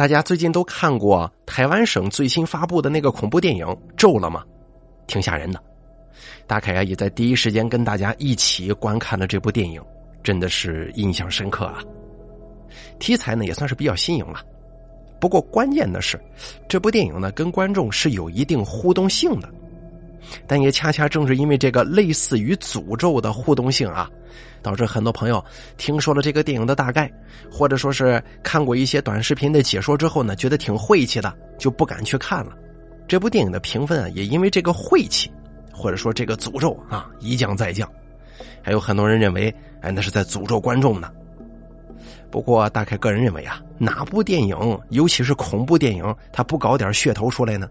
大家最近都看过台湾省最新发布的那个恐怖电影《咒》了吗？挺吓人的。大凯啊，也在第一时间跟大家一起观看了这部电影，真的是印象深刻啊。题材呢也算是比较新颖了，不过关键的是，这部电影呢跟观众是有一定互动性的。但也恰恰正是因为这个类似于诅咒的互动性啊，导致很多朋友听说了这个电影的大概，或者说是看过一些短视频的解说之后呢，觉得挺晦气的，就不敢去看了。这部电影的评分啊，也因为这个晦气，或者说这个诅咒啊，一降再降。还有很多人认为，哎，那是在诅咒观众呢。不过大概个人认为啊，哪部电影，尤其是恐怖电影，它不搞点噱头出来呢？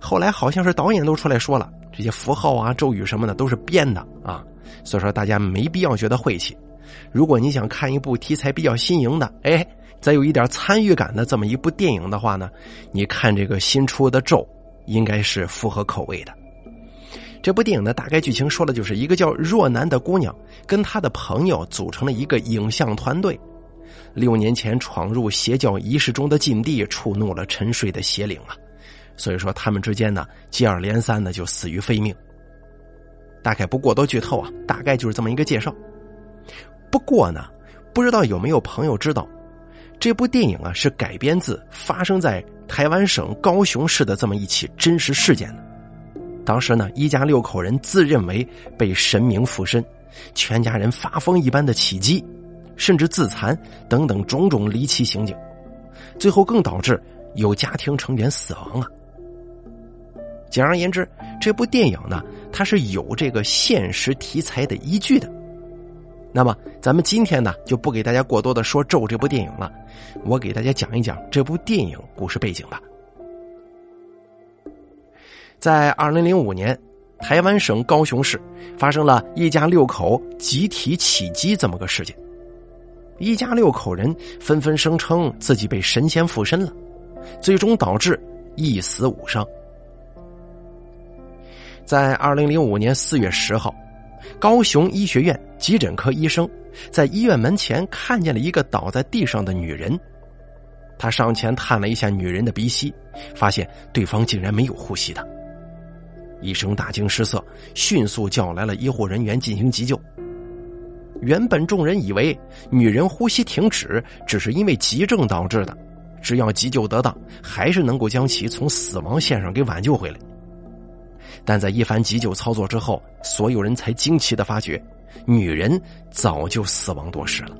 后来好像是导演都出来说了，这些符号啊、咒语什么的都是编的啊，所以说大家没必要觉得晦气。如果你想看一部题材比较新颖的，哎，再有一点参与感的这么一部电影的话呢，你看这个新出的咒应该是符合口味的。这部电影的大概剧情说的就是一个叫若男的姑娘跟她的朋友组成了一个影像团队，六年前闯入邪教仪式中的禁地，触怒了沉睡的邪灵啊。所以说，他们之间呢，接二连三的就死于非命。大概不过多剧透啊，大概就是这么一个介绍。不过呢，不知道有没有朋友知道，这部电影啊是改编自发生在台湾省高雄市的这么一起真实事件的。当时呢，一家六口人自认为被神明附身，全家人发疯一般的起击，甚至自残等等种种离奇行径，最后更导致有家庭成员死亡啊。简而言之，这部电影呢，它是有这个现实题材的依据的。那么，咱们今天呢，就不给大家过多的说《咒》这部电影了，我给大家讲一讲这部电影故事背景吧。在二零零五年，台湾省高雄市发生了一家六口集体起击这么个事件，一家六口人纷纷声称自己被神仙附身了，最终导致一死五伤。在二零零五年四月十号，高雄医学院急诊科医生在医院门前看见了一个倒在地上的女人。他上前探了一下女人的鼻息，发现对方竟然没有呼吸的。医生大惊失色，迅速叫来了医护人员进行急救。原本众人以为女人呼吸停止只是因为急症导致的，只要急救得当，还是能够将其从死亡线上给挽救回来。但在一番急救操作之后，所有人才惊奇的发觉，女人早就死亡多时了。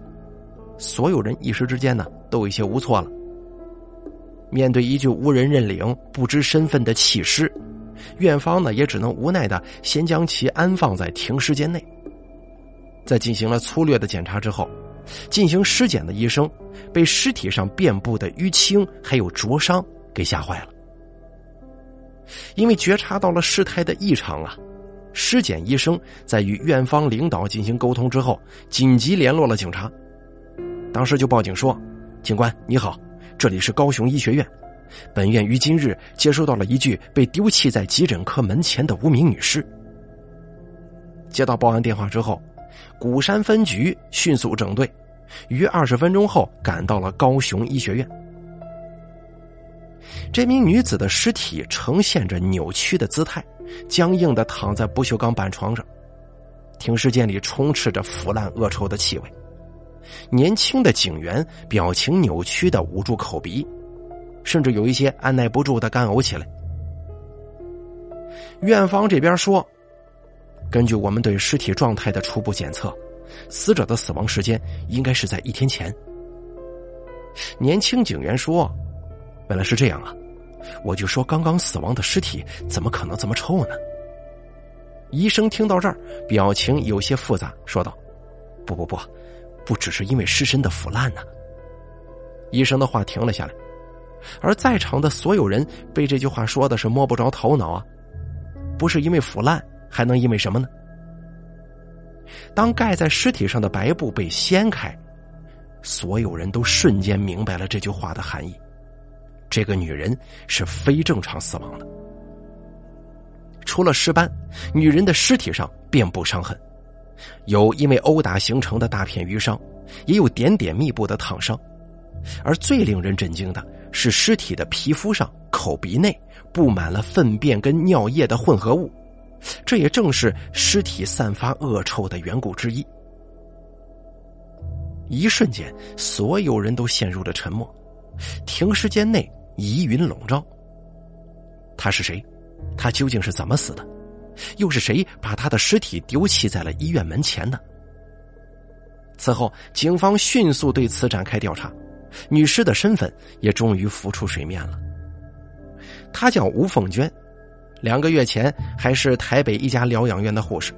所有人一时之间呢，都有些无措了。面对一具无人认领、不知身份的弃尸，院方呢也只能无奈的先将其安放在停尸间内。在进行了粗略的检查之后，进行尸检的医生被尸体上遍布的淤青还有灼伤给吓坏了。因为觉察到了事态的异常啊，尸检医生在与院方领导进行沟通之后，紧急联络了警察，当时就报警说：“警官你好，这里是高雄医学院，本院于今日接收到了一具被丢弃在急诊科门前的无名女尸。”接到报案电话之后，鼓山分局迅速整队，于二十分钟后赶到了高雄医学院。这名女子的尸体呈现着扭曲的姿态，僵硬的躺在不锈钢板床上。停尸间里充斥着腐烂恶臭的气味。年轻的警员表情扭曲的捂住口鼻，甚至有一些按耐不住的干呕起来。院方这边说，根据我们对尸体状态的初步检测，死者的死亡时间应该是在一天前。年轻警员说。原来是这样啊！我就说刚刚死亡的尸体怎么可能这么臭呢？医生听到这儿，表情有些复杂，说道：“不不不，不只是因为尸身的腐烂呢。”医生的话停了下来，而在场的所有人被这句话说的是摸不着头脑啊！不是因为腐烂，还能因为什么呢？当盖在尸体上的白布被掀开，所有人都瞬间明白了这句话的含义。这个女人是非正常死亡的。除了尸斑，女人的尸体上遍布伤痕，有因为殴打形成的大片淤伤，也有点点密布的烫伤。而最令人震惊的是，尸体的皮肤上、口鼻内布满了粪便跟尿液的混合物，这也正是尸体散发恶臭的缘故之一。一瞬间，所有人都陷入了沉默，停尸间内疑云笼罩。他是谁？他究竟是怎么死的？又是谁把他的尸体丢弃在了医院门前呢？此后，警方迅速对此展开调查，女尸的身份也终于浮出水面了。她叫吴凤娟，两个月前还是台北一家疗养院的护士，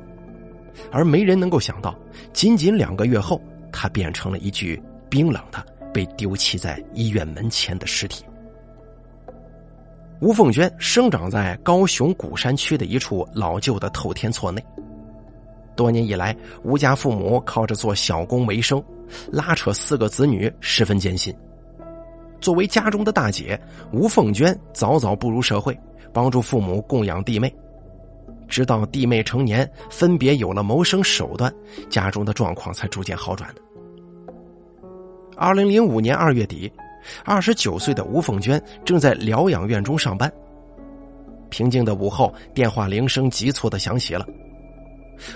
而没人能够想到，仅仅两个月后，她变成了一具冰冷的被丢弃在医院门前的尸体。吴凤娟生长在高雄古山区的一处老旧的透天厝内。多年以来，吴家父母靠着做小工为生，拉扯四个子女十分艰辛。作为家中的大姐，吴凤娟早早步入社会，帮助父母供养弟妹。直到弟妹成年，分别有了谋生手段，家中的状况才逐渐好转的。二零零五年二月底。二十九岁的吴凤娟正在疗养院中上班。平静的午后，电话铃声急促的响起了。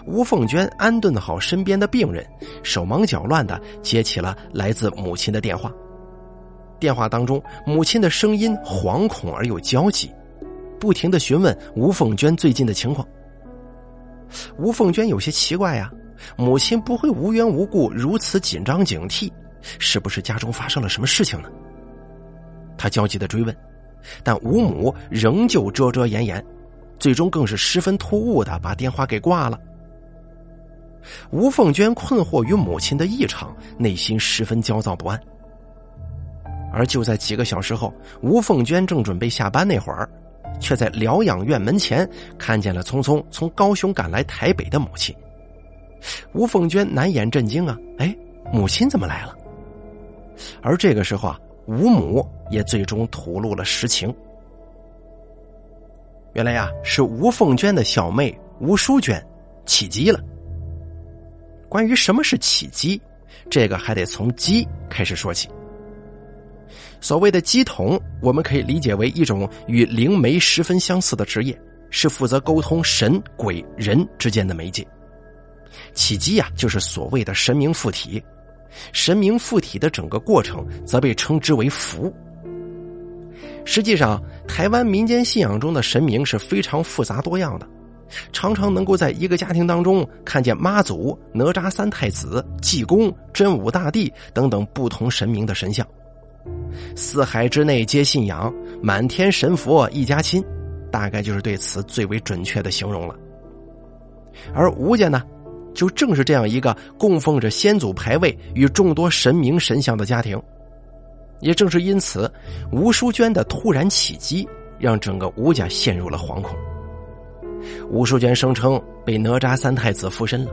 吴凤娟安顿好身边的病人，手忙脚乱的接起了来自母亲的电话。电话当中，母亲的声音惶恐而又焦急，不停的询问吴凤娟最近的情况。吴凤娟有些奇怪呀，母亲不会无缘无故如此紧张警惕。是不是家中发生了什么事情呢？他焦急的追问，但吴母仍旧遮遮掩掩，最终更是十分突兀的把电话给挂了。吴凤娟困惑于母亲的异常，内心十分焦躁不安。而就在几个小时后，吴凤娟正准备下班那会儿，却在疗养院门前看见了匆匆从高雄赶来台北的母亲。吴凤娟难掩震惊啊！哎，母亲怎么来了？而这个时候啊，吴母也最终吐露了实情。原来呀，是吴凤娟的小妹吴淑娟起鸡了。关于什么是起鸡，这个还得从鸡开始说起。所谓的鸡童，我们可以理解为一种与灵媒十分相似的职业，是负责沟通神鬼人之间的媒介。起鸡呀，就是所谓的神明附体。神明附体的整个过程则被称之为符。实际上，台湾民间信仰中的神明是非常复杂多样的，常常能够在一个家庭当中看见妈祖、哪吒三太子、济公、真武大帝等等不同神明的神像。四海之内皆信仰，满天神佛一家亲，大概就是对此最为准确的形容了。而吴家呢？就正是这样一个供奉着先祖牌位与众多神明神像的家庭，也正是因此，吴淑娟的突然起机让整个吴家陷入了惶恐。吴淑娟声称被哪吒三太子附身了，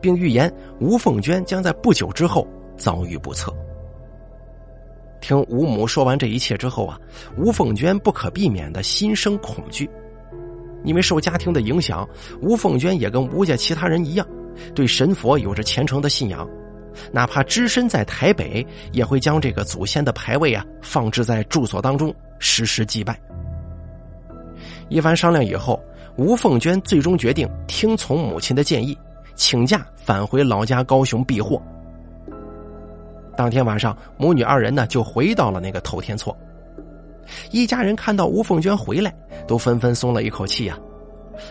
并预言吴凤娟将在不久之后遭遇不测。听吴母说完这一切之后啊，吴凤娟不可避免的心生恐惧，因为受家庭的影响，吴凤娟也跟吴家其他人一样。对神佛有着虔诚的信仰，哪怕只身在台北，也会将这个祖先的牌位啊放置在住所当中，时时祭拜。一番商量以后，吴凤娟最终决定听从母亲的建议，请假返回老家高雄避祸。当天晚上，母女二人呢就回到了那个头天厝。一家人看到吴凤娟回来，都纷纷松了一口气呀。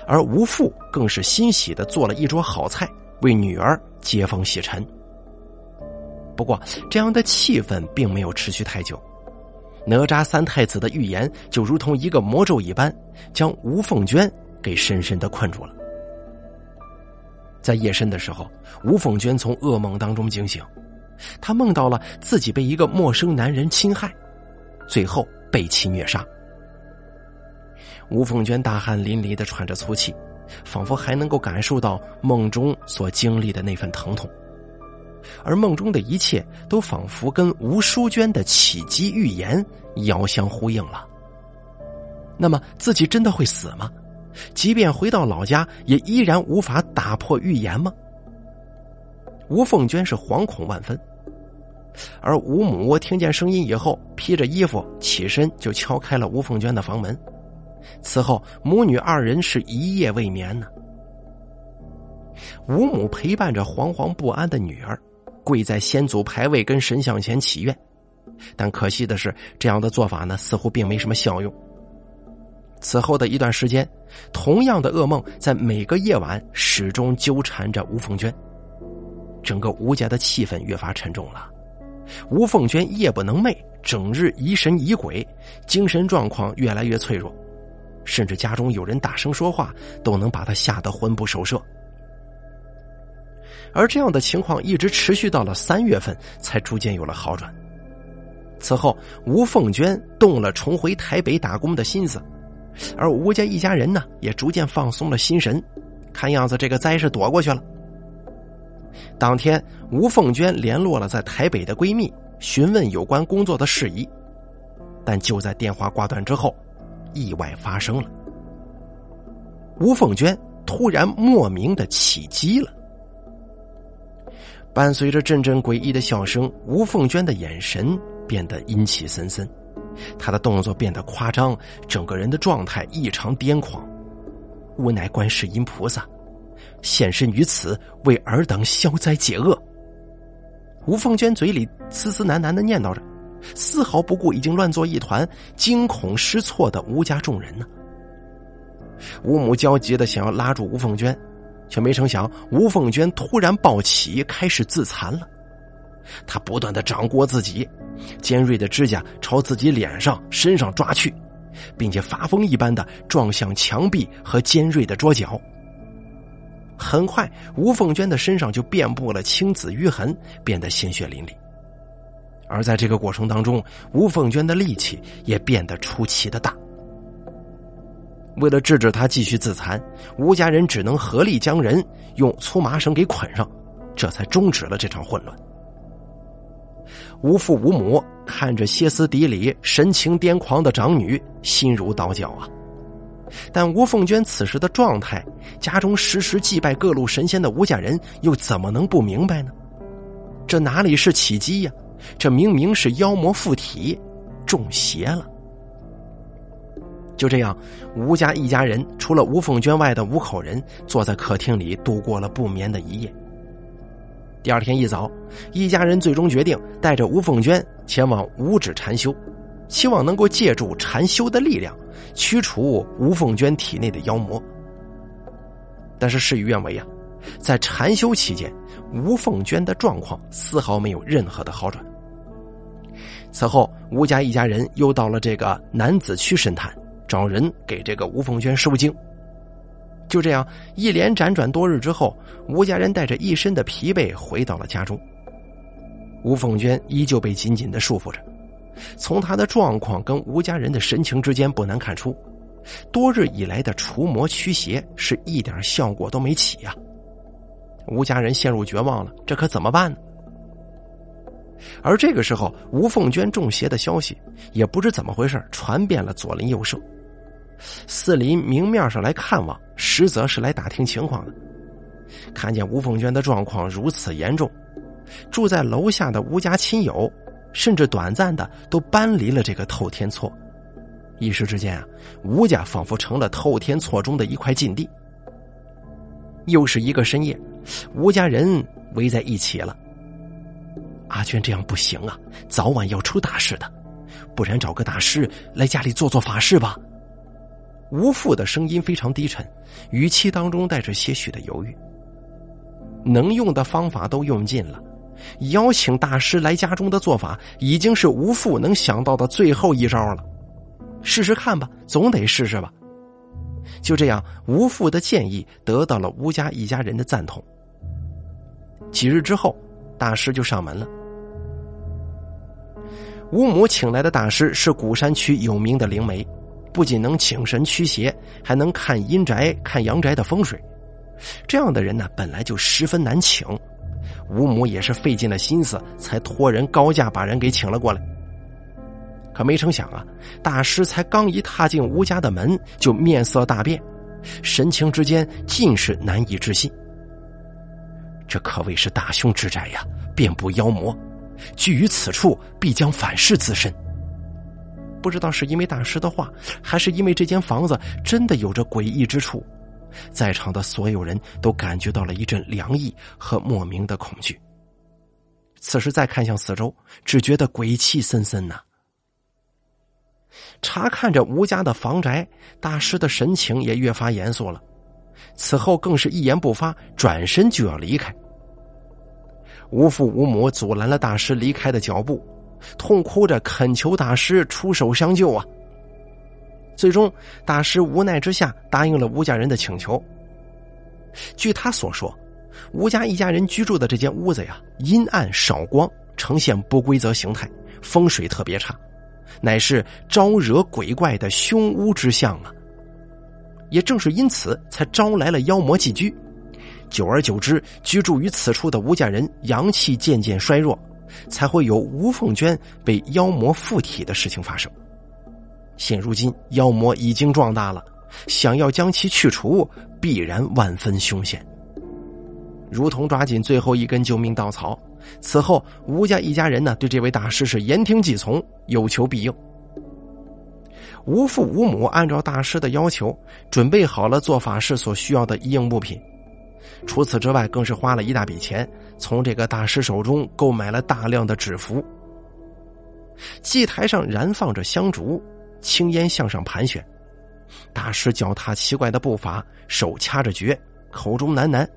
而吴父更是欣喜的做了一桌好菜，为女儿接风洗尘。不过，这样的气氛并没有持续太久，哪吒三太子的预言就如同一个魔咒一般，将吴凤娟给深深的困住了。在夜深的时候，吴凤娟从噩梦当中惊醒，她梦到了自己被一个陌生男人侵害，最后被其虐杀。吴凤娟大汗淋漓的喘着粗气，仿佛还能够感受到梦中所经历的那份疼痛，而梦中的一切都仿佛跟吴淑娟的起机预言遥相呼应了。那么自己真的会死吗？即便回到老家，也依然无法打破预言吗？吴凤娟是惶恐万分，而吴母听见声音以后，披着衣服起身就敲开了吴凤娟的房门。此后，母女二人是一夜未眠呢。吴母陪伴着惶惶不安的女儿，跪在先祖牌位跟神像前祈愿，但可惜的是，这样的做法呢，似乎并没什么效用。此后的一段时间，同样的噩梦在每个夜晚始终纠缠着吴凤娟，整个吴家的气氛越发沉重了。吴凤娟夜不能寐，整日疑神疑鬼，精神状况越来越脆弱，甚至家中有人大声说话，都能把她吓得魂不守舍。而这样的情况一直持续到了三月份，才逐渐有了好转。此后，吴凤娟动了重回台北打工的心思。而吴家一家人呢，也逐渐放松了心神，看样子这个灾是躲过去了。当天，吴凤娟联络了在台北的闺蜜，询问有关工作的事宜，但就在电话挂断之后，意外发生了。吴凤娟突然莫名的起鸡了，伴随着阵阵诡异的笑声，吴凤娟的眼神变得阴气森森。她的动作变得夸张，整个人的状态异常癫狂。吾乃观世音菩萨现身于此，为尔等消灾解厄。吴凤娟嘴里嘶嘶喃喃的念叨着，丝毫不顾已经乱作一团、惊恐失措的吴家众人呢。吴母焦急的想要拉住吴凤娟，却没成想吴凤娟突然暴起，开始自残了。她不断的掌掴自己。尖锐的指甲朝自己脸上、身上抓去，并且发疯一般的撞向墙壁和尖锐的桌角。很快，吴凤娟的身上就遍布了青紫淤痕，变得鲜血淋漓。而在这个过程当中，吴凤娟的力气也变得出奇的大。为了制止他继续自残，吴家人只能合力将人用粗麻绳给捆上，这才终止了这场混乱。无父无母，看着歇斯底里、神情癫狂的长女，心如刀绞啊！但吴凤娟此时的状态，家中时时祭拜各路神仙的吴家人，又怎么能不明白呢？这哪里是起机呀？这明明是妖魔附体，中邪了！就这样，吴家一家人除了吴凤娟外的五口人，坐在客厅里度过了不眠的一夜。第二天一早，一家人最终决定带着吴凤娟前往五指禅修，希望能够借助禅修的力量驱除吴凤娟体内的妖魔。但是事与愿违啊，在禅修期间，吴凤娟的状况丝毫没有任何的好转。此后，吴家一家人又到了这个南子区神坛，找人给这个吴凤娟收经。就这样一连辗转多日之后，吴家人带着一身的疲惫回到了家中。吴凤娟依旧被紧紧的束缚着，从她的状况跟吴家人的神情之间不难看出，多日以来的除魔驱邪是一点效果都没起呀。吴家人陷入绝望了，这可怎么办呢？而这个时候，吴凤娟中邪的消息也不知怎么回事传遍了左邻右舍。四邻明面上来看望，实则是来打听情况的。看见吴凤娟的状况如此严重，住在楼下的吴家亲友，甚至短暂的都搬离了这个透天厝。一时之间啊，吴家仿佛成了透天厝中的一块禁地。又是一个深夜，吴家人围在一起了。阿娟这样不行啊，早晚要出大事的，不然找个大师来家里做做法事吧。吴父的声音非常低沉，语气当中带着些许的犹豫。能用的方法都用尽了，邀请大师来家中的做法已经是吴父能想到的最后一招了。试试看吧，总得试试吧。就这样，吴父的建议得到了吴家一家人的赞同。几日之后，大师就上门了。吴母请来的大师是古山区有名的灵媒。不仅能请神驱邪，还能看阴宅、看阳宅的风水。这样的人呢，本来就十分难请。吴母也是费尽了心思，才托人高价把人给请了过来。可没成想啊，大师才刚一踏进吴家的门，就面色大变，神情之间尽是难以置信。这可谓是大凶之宅呀，遍布妖魔，居于此处，必将反噬自身。不知道是因为大师的话，还是因为这间房子真的有着诡异之处，在场的所有人都感觉到了一阵凉意和莫名的恐惧。此时再看向四周，只觉得鬼气森森呐。查看着吴家的房宅，大师的神情也越发严肃了。此后更是一言不发，转身就要离开。无父无母阻拦了大师离开的脚步，痛哭着恳求大师出手相救啊！最终，大师无奈之下答应了吴家人的请求。据他所说，吴家一家人居住的这间屋子呀，阴暗少光，呈现不规则形态，风水特别差，乃是招惹鬼怪的凶屋之象啊！也正是因此，才招来了妖魔寄居。久而久之，居住于此处的吴家人阳气渐渐衰弱，才会有吴凤娟被妖魔附体的事情发生。现如今，妖魔已经壮大了，想要将其去除，必然万分凶险。如同抓紧最后一根救命稻草，此后吴家一家人呢，对这位大师是言听计从，有求必应。吴父吴母按照大师的要求，准备好了做法事所需要的一应物品。除此之外，更是花了一大笔钱，从这个大师手中购买了大量的纸符。祭台上燃放着香烛，青烟向上盘旋。大师脚踏奇怪的步伐，手掐着诀，口中喃喃。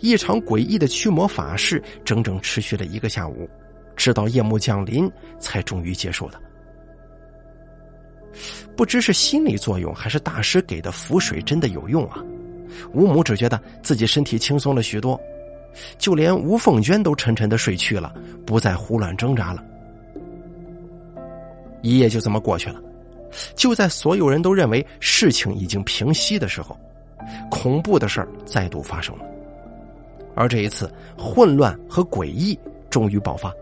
一场诡异的驱魔法事整整持续了一个下午，直到夜幕降临，才终于结束了。不知是心理作用，还是大师给的符水真的有用啊？吴母只觉得自己身体轻松了许多，就连吴凤娟都沉沉的睡去了，不再胡乱挣扎了。一夜就这么过去了。就在所有人都认为事情已经平息的时候，恐怖的事儿再度发生了。而这一次，混乱和诡异终于爆发，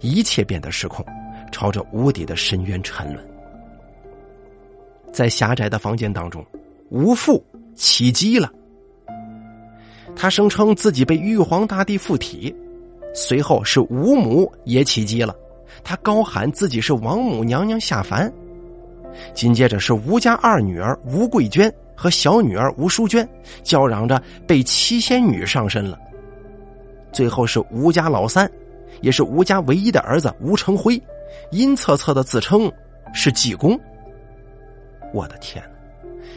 一切变得失控，朝着无底的深渊沉沦。在狭窄的房间当中，吴父。起机了，他声称自己被玉皇大帝附体，随后是吴母也起机了，他高喊自己是王母娘娘下凡，紧接着是吴家二女儿吴桂娟和小女儿吴淑娟叫嚷着被七仙女上身了，最后是吴家老三，也是吴家唯一的儿子吴成辉，阴恻恻的自称是济公，我的天！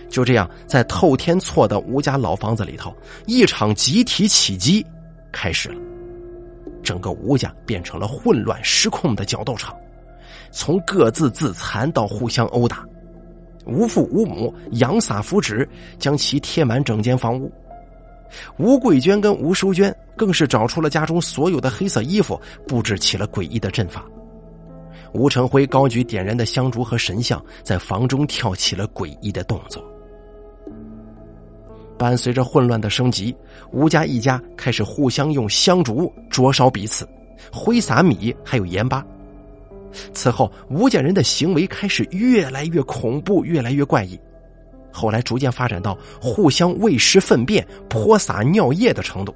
就这样，在透天错的吴家老房子里头，一场集体起击开始了。整个吴家变成了混乱失控的角斗场，从各自自残到互相殴打。吴父吴母扬撒符纸，将其贴满整间房屋。吴桂娟跟吴淑娟更是找出了家中所有的黑色衣服，布置起了诡异的阵法。吴成辉高举点燃的香烛和神像，在房中跳起了诡异的动作。伴随着混乱的升级，吴家一家开始互相用香烛灼烧彼此，挥洒米还有盐巴。此后，吴家人的行为开始越来越恐怖，越来越怪异。后来逐渐发展到互相喂食粪便、泼洒尿液的程度。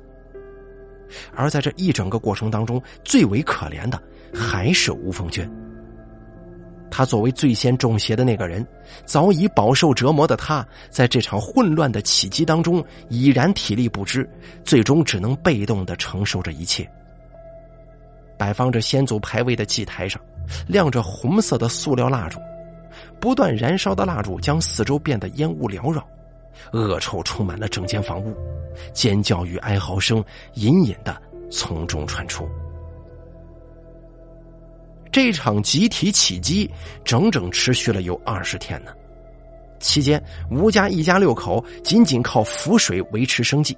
而在这一整个过程当中，最为可怜的还是吴凤娟。他作为最先中邪的那个人，早已饱受折磨的他，在这场混乱的起击当中已然体力不支，最终只能被动的承受着一切。摆放着先祖牌位的祭台上，亮着红色的塑料蜡烛，不断燃烧的蜡烛将四周变得烟雾缭绕，恶臭充满了整间房屋，尖叫与哀嚎声隐隐的从中传出。这场集体起击整整持续了有二十天呢，期间吴家一家六口仅仅靠浮水维持生计。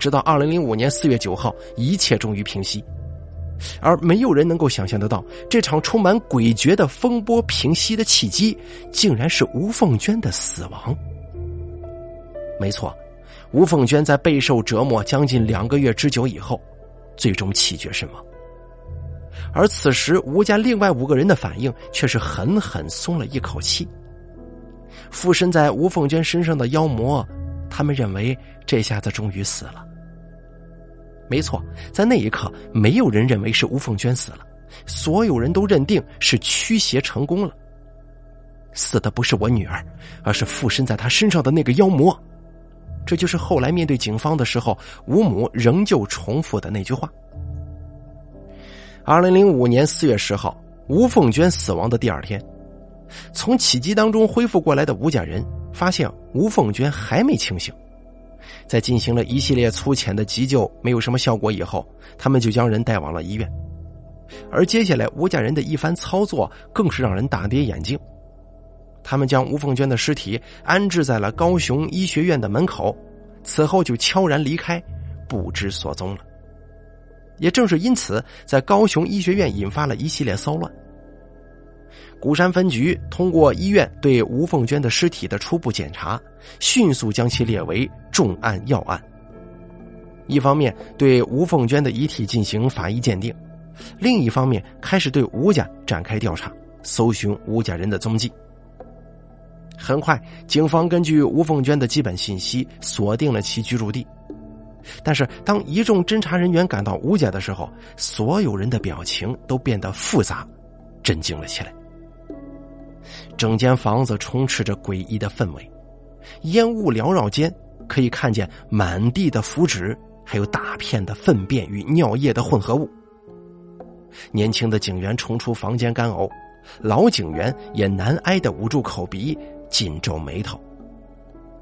直到二零零五年四月九号，一切终于平息，而没有人能够想象得到，这场充满诡谲的风波平息的契机，竟然是吴凤娟的死亡。没错，吴凤娟在备受折磨将近两个月之久以后，最终气绝身亡。而此时，吴家另外五个人的反应却是狠狠松了一口气。附身在吴凤娟身上的妖魔，他们认为这下子终于死了。没错，在那一刻，没有人认为是吴凤娟死了，所有人都认定是驱邪成功了。死的不是我女儿，而是附身在她身上的那个妖魔。这就是后来面对警方的时候，吴母仍旧重复的那句话。二零零五年四月十号，吴凤娟死亡的第二天，从起机当中恢复过来的吴家人发现吴凤娟还没清醒，在进行了一系列粗浅的急救没有什么效果以后，他们就将人带往了医院。而接下来吴家人的一番操作更是让人大跌眼镜。他们将吴凤娟的尸体安置在了高雄医学院的门口，此后就悄然离开，不知所踪了。也正是因此，在高雄医学院引发了一系列骚乱。鼓山分局通过医院对吴凤娟的尸体的初步检查，迅速将其列为重案要案。一方面对吴凤娟的遗体进行法医鉴定，另一方面开始对吴家展开调查，搜寻吴家人的踪迹。很快，警方根据吴凤娟的基本信息锁定了其居住地。但是，当一众侦查人员赶到吴家的时候，所有人的表情都变得复杂、震惊了起来。整间房子充斥着诡异的氛围，烟雾缭绕间，可以看见满地的符纸，还有大片的粪便与尿液的混合物。年轻的警员冲出房间干呕，老警员也难挨的捂住口鼻。紧皱眉头，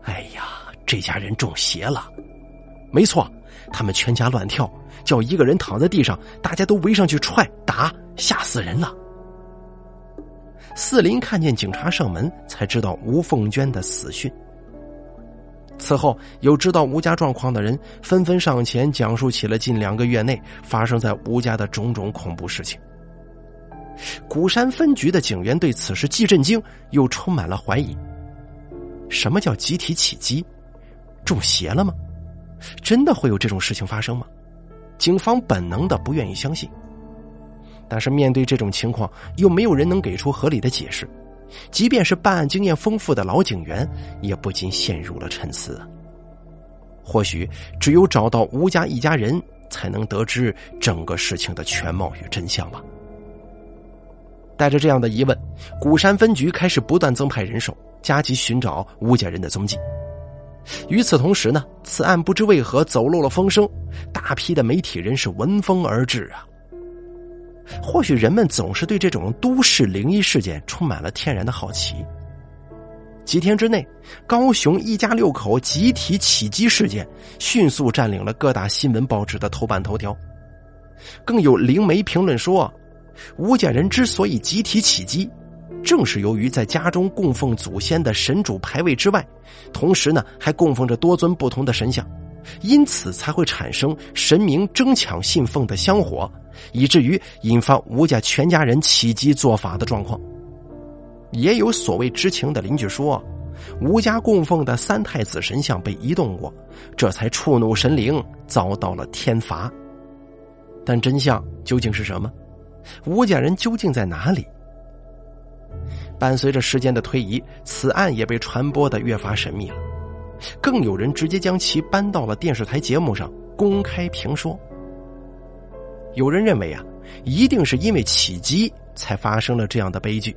哎呀，这家人中邪了！没错，他们全家乱跳，叫一个人躺在地上，大家都围上去踹打，吓死人了。四林看见警察上门，才知道吴凤娟的死讯。此后，有知道吴家状况的人纷纷上前讲述起了近两个月内发生在吴家的种种恐怖事情。鼓山分局的警员对此事既震惊又充满了怀疑。什么叫集体起击？中邪了吗？真的会有这种事情发生吗？警方本能的不愿意相信。但是面对这种情况，又没有人能给出合理的解释。即便是办案经验丰富的老警员，也不禁陷入了沉思。或许只有找到吴家一家人，才能得知整个事情的全貌与真相吧。带着这样的疑问，鼓山分局开始不断增派人手，加急寻找吴家人的踪迹。与此同时呢，此案不知为何走漏了风声，大批的媒体人士闻风而至啊。或许人们总是对这种都市灵异事件充满了天然的好奇。几天之内，高雄一家六口集体起击事件迅速占领了各大新闻报纸的头版头条，更有灵媒评论说。吴家人之所以集体起击，正是由于在家中供奉祖先的神主牌位之外，同时呢还供奉着多尊不同的神像，因此才会产生神明争抢信奉的香火，以至于引发吴家全家人起击做法的状况。也有所谓知情的邻居说，吴家供奉的三太子神像被移动过，这才触怒神灵，遭到了天罚。但真相究竟是什么？吴家人究竟在哪里？伴随着时间的推移，此案也被传播的越发神秘了。更有人直接将其搬到了电视台节目上公开评说。有人认为啊，一定是因为起机才发生了这样的悲剧。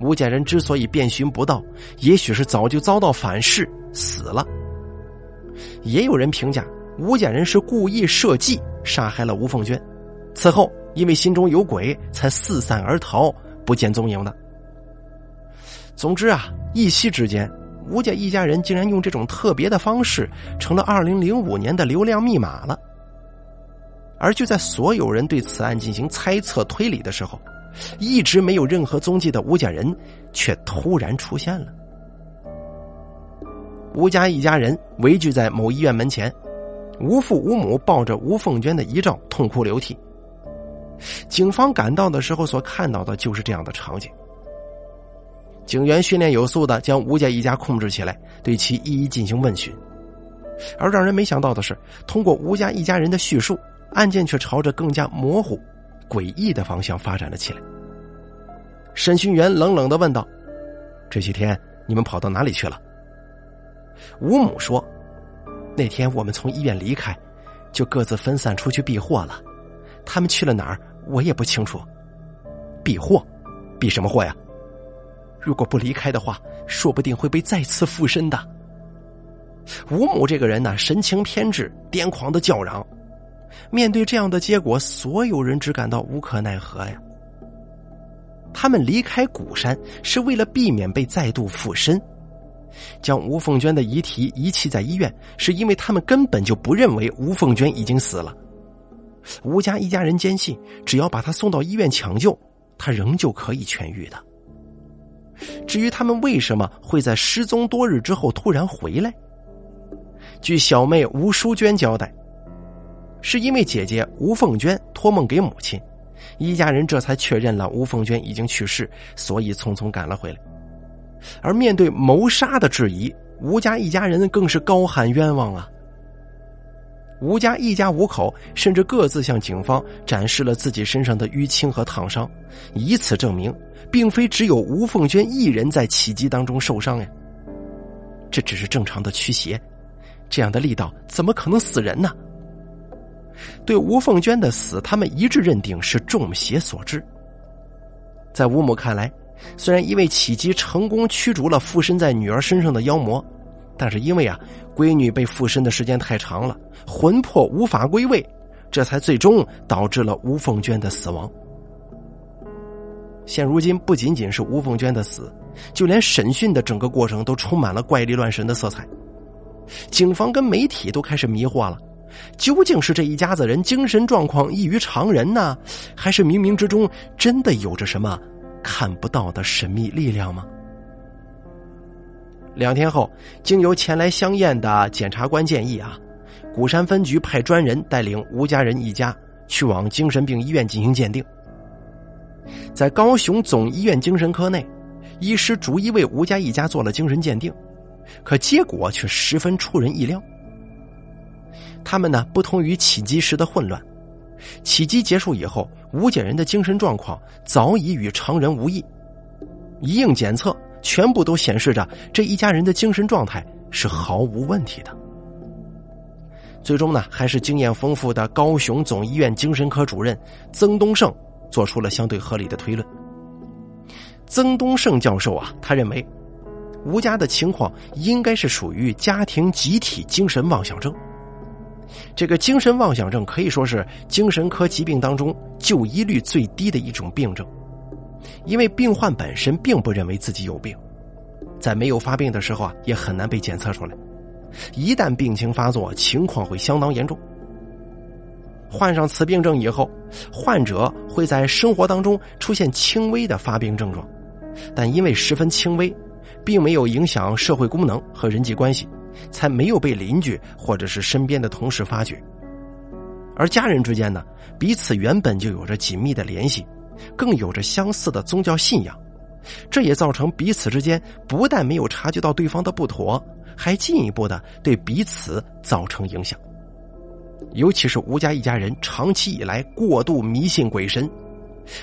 吴家人之所以遍寻不到，也许是早就遭到反噬死了。也有人评价吴家人是故意设计杀害了吴凤娟，此后。因为心中有鬼，才四散而逃，不见踪影的。总之啊，一夕之间，吴家一家人竟然用这种特别的方式，成了二零零五年的流量密码了。而就在所有人对此案进行猜测推理的时候，一直没有任何踪迹的吴家人，却突然出现了。吴家一家人围聚在某医院门前，吴父吴母抱着吴凤娟的遗照，痛哭流涕。警方赶到的时候，所看到的就是这样的场景。警员训练有素的将吴家一家控制起来，对其一一进行问询。而让人没想到的是，通过吴家一家人的叙述，案件却朝着更加模糊、诡异的方向发展了起来。审讯员冷冷的问道：“这些天你们跑到哪里去了？”吴母说：“那天我们从医院离开，就各自分散出去避祸了。他们去了哪儿，我也不清楚。避祸，避什么祸呀？如果不离开的话，说不定会被再次附身的。吴母这个人呢，神情偏执，癫狂的叫嚷。面对这样的结果，所有人只感到无可奈何呀。他们离开古山是为了避免被再度附身，将吴凤娟的遗体遗弃在医院，是因为他们根本就不认为吴凤娟已经死了。吴家一家人坚信，只要把她送到医院抢救，她仍旧可以痊愈的。至于他们为什么会在失踪多日之后突然回来，据小妹吴淑娟交代，是因为姐姐吴凤娟托梦给母亲。一家人这才确认了吴凤娟已经去世，所以匆匆赶了回来。而面对谋杀的质疑，吴家一家人更是高喊冤枉啊！吴家一家五口甚至各自向警方展示了自己身上的淤青和烫伤，以此证明，并非只有吴凤娟一人在起击当中受伤呀。这只是正常的驱邪，这样的力道怎么可能死人呢？对吴凤娟的死，他们一致认定是中邪所致。在吴母看来，虽然因为起机成功驱逐了附身在女儿身上的妖魔，但是因为啊，闺女被附身的时间太长了，魂魄无法归位，这才最终导致了吴凤娟的死亡。现如今，不仅仅是吴凤娟的死，就连审讯的整个过程都充满了怪力乱神的色彩，警方跟媒体都开始迷惑了。究竟是这一家子人精神状况异于常人呢，还是冥冥之中真的有着什么看不到的神秘力量吗？两天后，经由前来相验的检察官建议啊，鼓山分局派专人带领吴家人一家去往精神病医院进行鉴定。在高雄总医院精神科内，医师逐一为吴家一家做了精神鉴定，可结果却十分出人意料。他们呢，不同于起机时的混乱。起机结束以后，吴家人的精神状况早已与常人无异。一应检测，全部都显示着这一家人的精神状态是毫无问题的。最终呢，还是经验丰富的高雄总医院精神科主任曾东胜做出了相对合理的推论。曾东胜教授啊，他认为吴家的情况应该是属于家庭集体精神妄想症。这个精神妄想症可以说是精神科疾病当中就医率最低的一种病症，因为病患本身并不认为自己有病，在没有发病的时候啊，也很难被检测出来。一旦病情发作，情况会相当严重。患上此病症以后，患者会在生活当中出现轻微的发病症状，但因为十分轻微，并没有影响社会功能和人际关系。才没有被邻居或者是身边的同事发觉，而家人之间呢，彼此原本就有着紧密的联系，更有着相似的宗教信仰，这也造成彼此之间不但没有察觉到对方的不妥，还进一步的对彼此造成影响。尤其是吴家一家人长期以来过度迷信鬼神，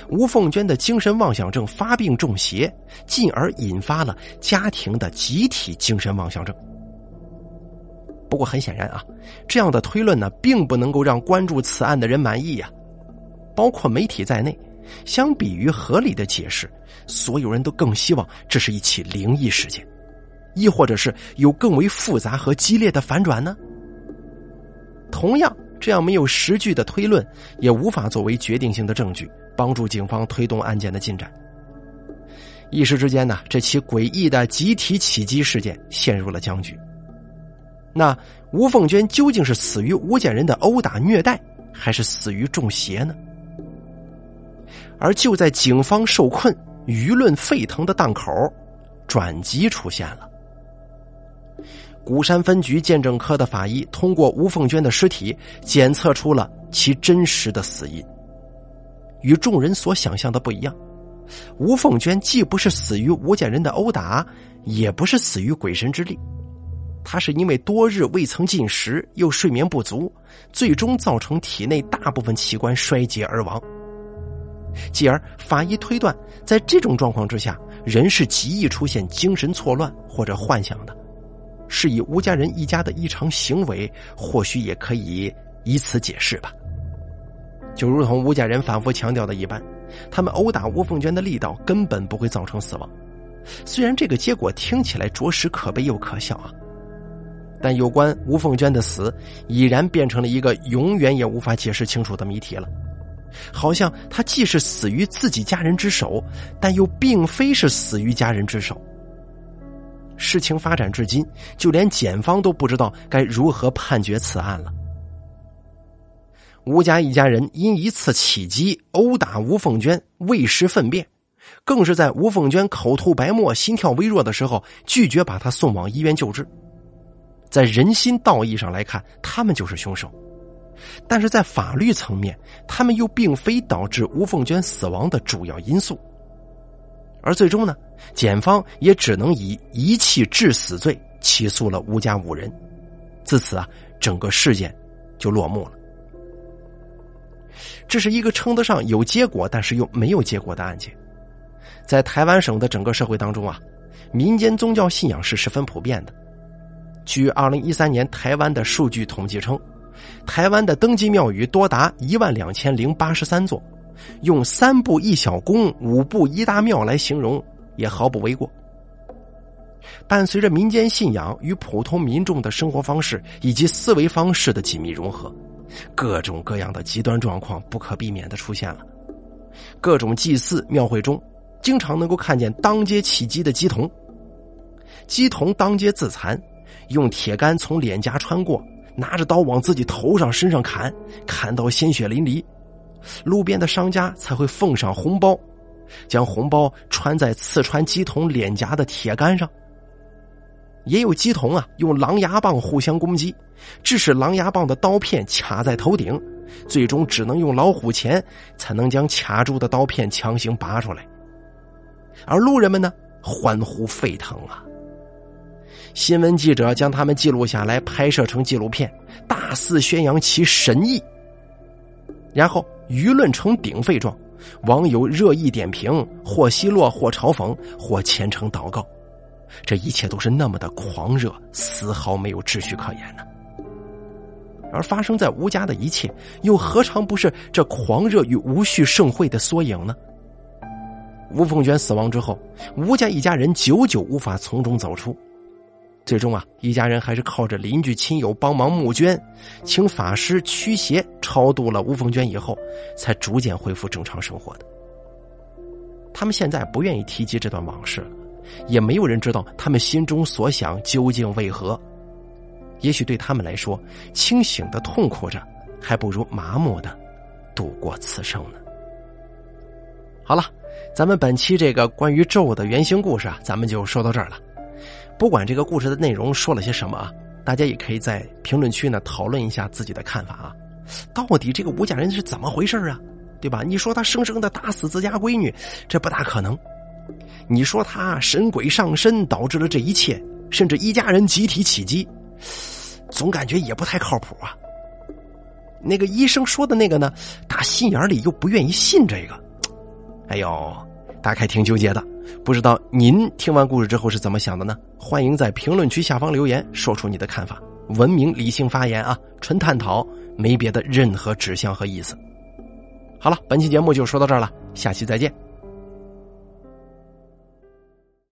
吴凤娟的精神妄想症发病中邪，进而引发了家庭的集体精神妄想症。不过很显然啊，这样的推论呢，并不能够让关注此案的人满意呀，包括媒体在内。相比于合理的解释，所有人都更希望这是一起灵异事件，亦或者是有更为复杂和激烈的反转呢？同样，这样没有实据的推论，也无法作为决定性的证据，帮助警方推动案件的进展。一时之间呢，这起诡异的集体起击事件陷入了僵局。那吴凤娟究竟是死于吴建人的殴打虐待，还是死于中邪呢？而就在警方受困、舆论沸腾的档口，转机出现了。鼓山分局鉴证科的法医通过吴凤娟的尸体检测出了其真实的死因。与众人所想象的不一样，吴凤娟既不是死于吴家人的殴打，也不是死于鬼神之力。他是因为多日未曾进食，又睡眠不足，最终造成体内大部分器官衰竭而亡。继而，法医推断，在这种状况之下，人是极易出现精神错乱或者幻想的，是以吴家人一家的异常行为，或许也可以以此解释吧。就如同吴家人反复强调的一般，他们殴打吴凤娟的力道根本不会造成死亡。虽然这个结果听起来着实可悲又可笑啊，但有关吴凤娟的死，已然变成了一个永远也无法解释清楚的谜题了。好像她既是死于自己家人之手，但又并非是死于家人之手。事情发展至今，就连检方都不知道该如何判决此案了。吴家一家人因一次起击殴打吴凤娟，喂食粪便，更是在吴凤娟口吐白沫、心跳微弱的时候，拒绝把她送往医院救治。在人心道义上来看，他们就是凶手；但是在法律层面，他们又并非导致吴凤娟死亡的主要因素。而最终呢，检方也只能以遗弃致死罪起诉了吴家五人。自此啊，整个事件就落幕了。这是一个称得上有结果，但是又没有结果的案件。在台湾省的整个社会当中啊，民间宗教信仰是十分普遍的。据二零一三年台湾的数据统计称，台湾的登记庙宇多达一万两千零八十三座，用三步一小宫、五步一大庙来形容也毫不为过。伴随着民间信仰与普通民众的生活方式以及思维方式的紧密融合。各种各样的极端状况不可避免的出现了，各种祭祀庙会中，经常能够看见当街起鸡的鸡童，鸡童当街自残，用铁杆从脸颊穿过，拿着刀往自己头上身上砍，砍到鲜血淋漓，路边的商家才会奉上红包，将红包穿在刺穿鸡童脸颊的铁杆上。也有鸡童啊，用狼牙棒互相攻击，致使狼牙棒的刀片卡在头顶，最终只能用老虎钳才能将卡住的刀片强行拔出来。而路人们呢，欢呼沸腾啊！新闻记者将他们记录下来，拍摄成纪录片，大肆宣扬其神异。然后舆论呈鼎沸状，网友热议点评，或奚落，或嘲讽，或虔诚祷告。这一切都是那么的狂热，丝毫没有秩序可言呢。而发生在吴家的一切，又何尝不是这狂热与无序盛会的缩影呢？吴凤娟死亡之后，吴家一家人久久无法从中走出，最终啊，一家人还是靠着邻居亲友帮忙募捐，请法师驱邪超度了吴凤娟以后，才逐渐恢复正常生活的。他们现在不愿意提及这段往事了。也没有人知道他们心中所想究竟为何。也许对他们来说，清醒的痛苦着，还不如麻木的度过此生呢。好了，咱们本期这个关于咒的原型故事啊，咱们就说到这儿了。不管这个故事的内容说了些什么啊，大家也可以在评论区呢讨论一下自己的看法啊。到底这个吴家人是怎么回事啊？对吧？你说他生生的打死自家闺女，这不大可能。你说他神鬼上身导致了这一切，甚至一家人集体起击，总感觉也不太靠谱啊。那个医生说的那个呢，打心眼里又不愿意信这个。哎呦，大概挺纠结的。不知道您听完故事之后是怎么想的呢？欢迎在评论区下方留言，说出你的看法。文明理性发言啊，纯探讨，没别的任何指向和意思。好了，本期节目就说到这儿了，下期再见。